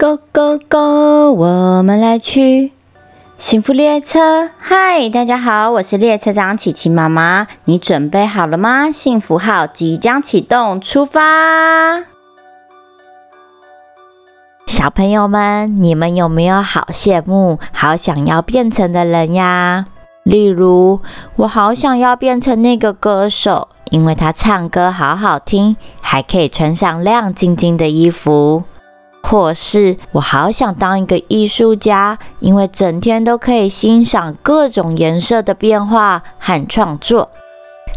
Go go go！我们来去幸福列车。嗨，大家好，我是列车长琪琪妈妈。你准备好了吗？幸福号即将启动，出发！小朋友们，你们有没有好羡慕、好想要变成的人呀？例如，我好想要变成那个歌手，因为他唱歌好好听，还可以穿上亮晶晶的衣服。或是我好想当一个艺术家，因为整天都可以欣赏各种颜色的变化和创作。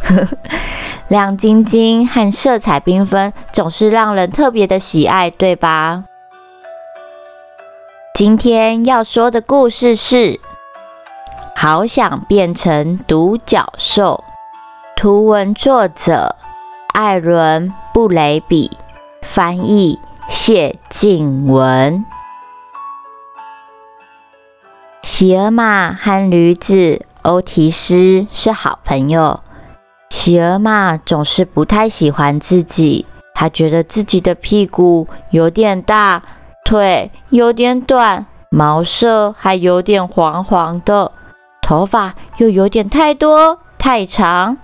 亮晶晶和色彩缤纷，总是让人特别的喜爱，对吧？今天要说的故事是《好想变成独角兽》，图文作者艾伦·布雷比，翻译。谢静文，喜尔玛和驴子欧提斯是好朋友。喜尔玛总是不太喜欢自己，他觉得自己的屁股有点大，腿有点短，毛色还有点黄黄的，头发又有点太多太长。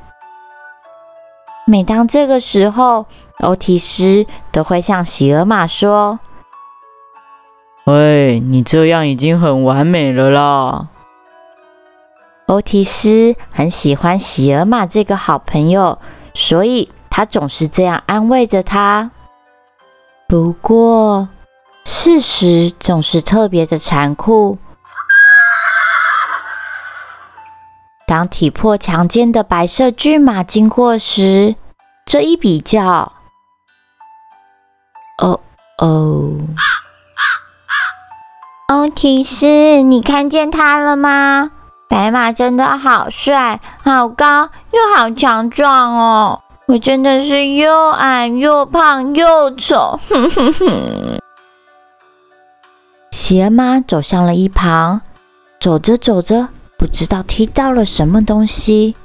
每当这个时候，欧提斯都会向喜尔玛说：“喂，你这样已经很完美了啦。”欧提斯很喜欢喜尔玛这个好朋友，所以他总是这样安慰着他。不过，事实总是特别的残酷。当体魄强健的白色骏马经过时，这一比较。哦哦，欧提斯，你看见他了吗？白马真的好帅，好高，又好强壮哦！我真的是又矮又胖又丑。哼哼哼。喜儿妈走向了一旁，走着走着，不知道踢到了什么东西。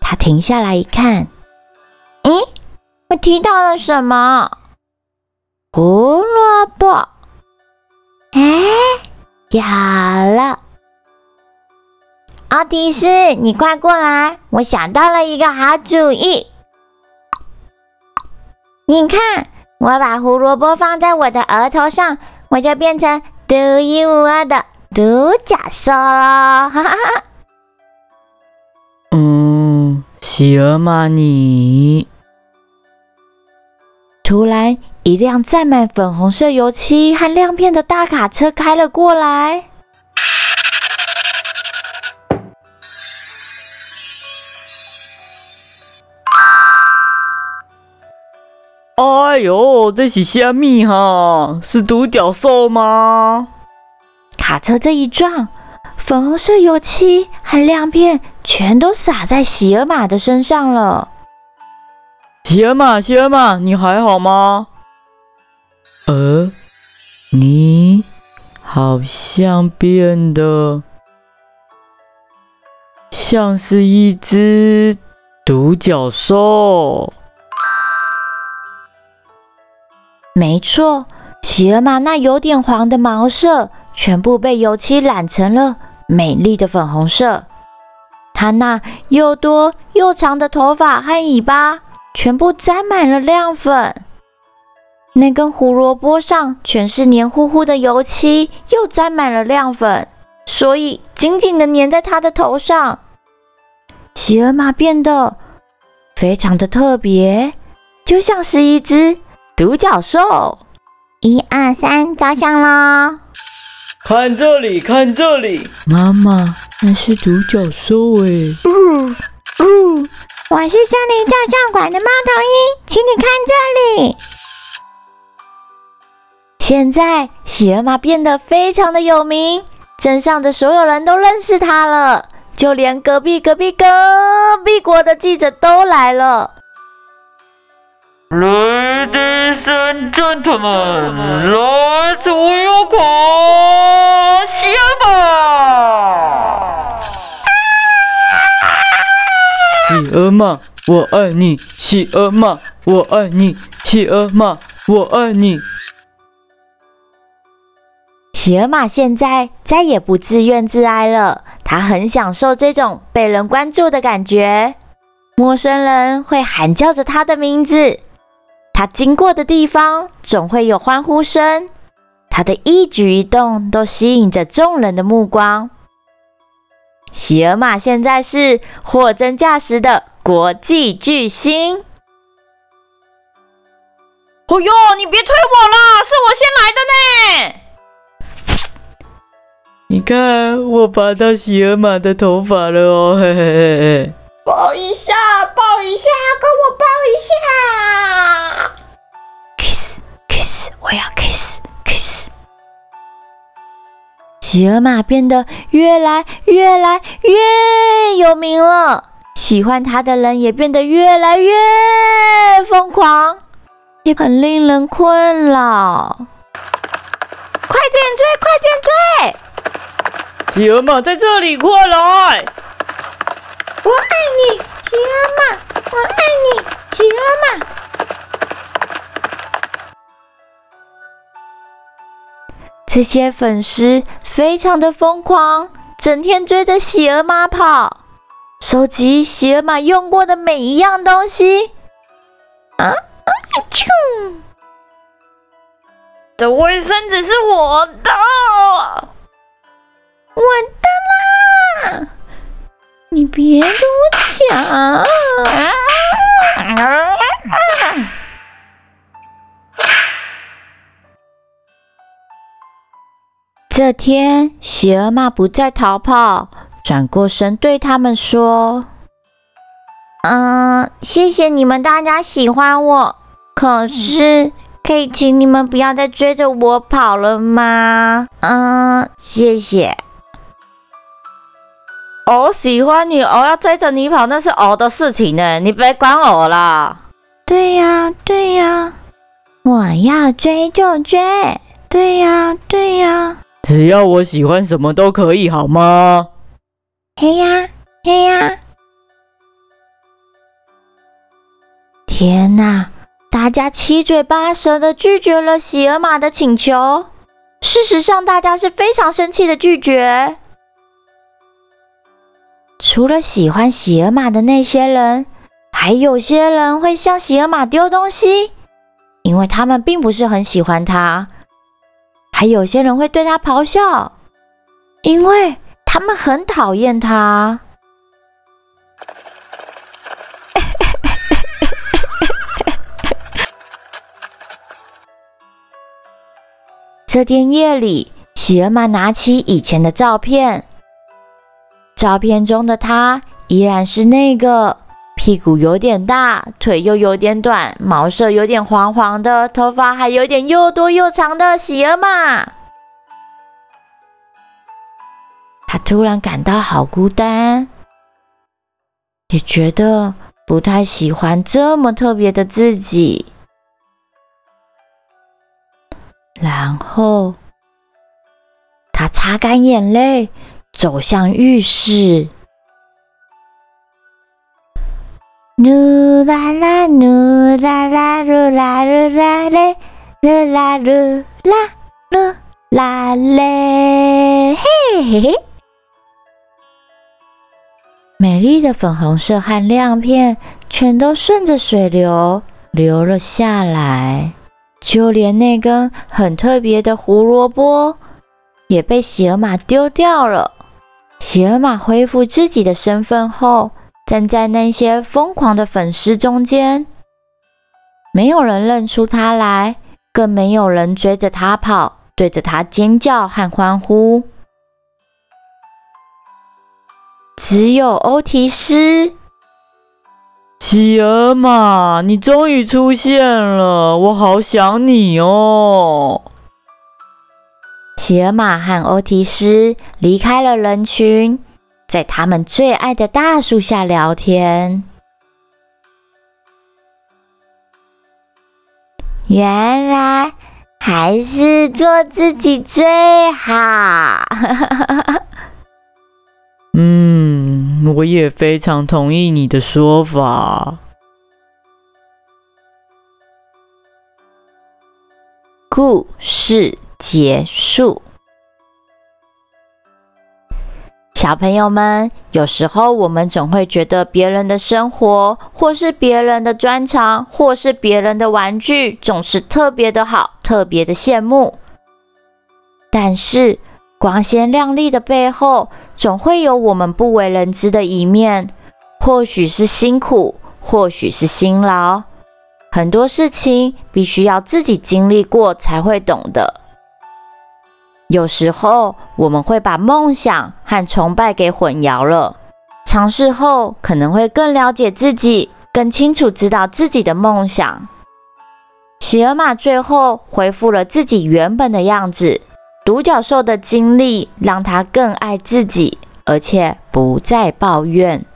他停下来一看，咦，我踢到了什么？胡萝卜，哎，有了！奥迪斯，你快过来，我想到了一个好主意。你看，我把胡萝卜放在我的额头上，我就变成独一无二的独角兽了。哈哈哈！嗯，喜儿玛你。突然，一辆载满粉红色油漆和亮片的大卡车开了过来。哎呦，这是虾米哈？是独角兽吗？卡车这一撞，粉红色油漆和亮片全都洒在喜尔玛的身上了。喜儿玛，喜儿玛，你还好吗？呃，你好像变得像是一只独角兽。没错，喜儿玛那有点黄的毛色全部被油漆染成了美丽的粉红色。它那又多又长的头发和尾巴。全部沾满了亮粉，那根胡萝卜上全是黏糊糊的油漆，又沾满了亮粉，所以紧紧的粘在他的头上。喜尔玛变得非常的特别，就像是一只独角兽。一二三，照相喽！看这里，看这里，妈妈，那是独角兽哎！嗯嗯。我是森林照相馆的猫头鹰，请你看这里。现在喜儿妈变得非常的有名，镇上的所有人都认识她了，就连隔壁隔壁隔壁国的记者都来了。Ladies and gentlemen, let's welcome 喜儿玛。喜儿玛，我爱你，喜儿玛，我爱你，喜儿玛，我爱你。喜尔玛现在再也不自怨自艾了，他很享受这种被人关注的感觉。陌生人会喊叫着他的名字，他经过的地方总会有欢呼声，他的一举一动都吸引着众人的目光。喜尔玛现在是货真价实的国际巨星。哦哟，你别推我了，是我先来的呢。你看，我拔到喜尔玛的头发了哦，嘿嘿嘿嘿。抱一下，抱一下，跟我抱一下。kiss kiss，我要 kiss kiss。喜尔玛变得越来越来越有名了，喜欢他的人也变得越来越疯狂，也很令人困扰。快点追，快点追！喜尔玛在这里，快来！我爱你，喜尔玛，我爱你，喜尔玛。这些粉丝非常的疯狂，整天追着喜儿妈跑，收集喜儿妈用过的每一样东西。啊啊！啾！这卫生纸是我的。完蛋啦！你别跟我抢！这天，喜尔玛不再逃跑，转过身对他们说：“嗯，谢谢你们大家喜欢我，可是可以请你们不要再追着我跑了吗？嗯，谢谢。”我喜欢你，我要追着你跑，那是我的事情呢，你别管我啦。对呀，对呀，我要追就追。对呀，对呀，只要我喜欢什么都可以，好吗？嘿呀，嘿呀！天哪，大家七嘴八舌的拒绝了喜尔玛的请求。事实上，大家是非常生气的拒绝。除了喜欢喜尔玛的那些人，还有些人会向喜尔玛丢东西，因为他们并不是很喜欢他；还有些人会对他咆哮，因为他们很讨厌他。这天夜里，喜尔玛拿起以前的照片。照片中的他依然是那个屁股有点大、腿又有点短、毛色有点黄黄的、头发还有点又多又长的喜儿玛。他突然感到好孤单，也觉得不太喜欢这么特别的自己。然后他擦干眼泪。走向浴室，噜啦啦噜啦啦噜啦噜啦嘞，噜啦噜啦噜啦嘞，嘿嘿嘿！美丽的粉红色和亮片全都顺着水流流了下来，就连那根很特别的胡萝卜也被喜尔玛丢掉了。喜尔玛恢复自己的身份后，站在那些疯狂的粉丝中间，没有人认出他来，更没有人追着他跑，对着他尖叫和欢呼。只有欧提斯，喜尔玛，你终于出现了，我好想你哦。喜尔玛和欧提斯离开了人群，在他们最爱的大树下聊天。原来还是做自己最好。嗯，我也非常同意你的说法。故事。结束。小朋友们，有时候我们总会觉得别人的生活，或是别人的专长，或是别人的玩具，总是特别的好，特别的羡慕。但是，光鲜亮丽的背后，总会有我们不为人知的一面。或许是辛苦，或许是辛劳，很多事情必须要自己经历过才会懂的。有时候我们会把梦想和崇拜给混淆了。尝试后可能会更了解自己，更清楚知道自己的梦想。喜尔玛最后恢复了自己原本的样子。独角兽的经历让他更爱自己，而且不再抱怨。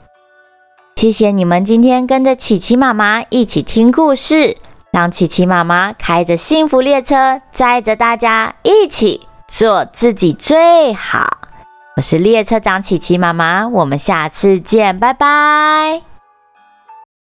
谢谢你们今天跟着琪琪妈妈一起听故事，让琪琪妈妈开着幸福列车，载着大家一起。做自己最好。我是列车长琪琪妈妈，我们下次见，拜拜。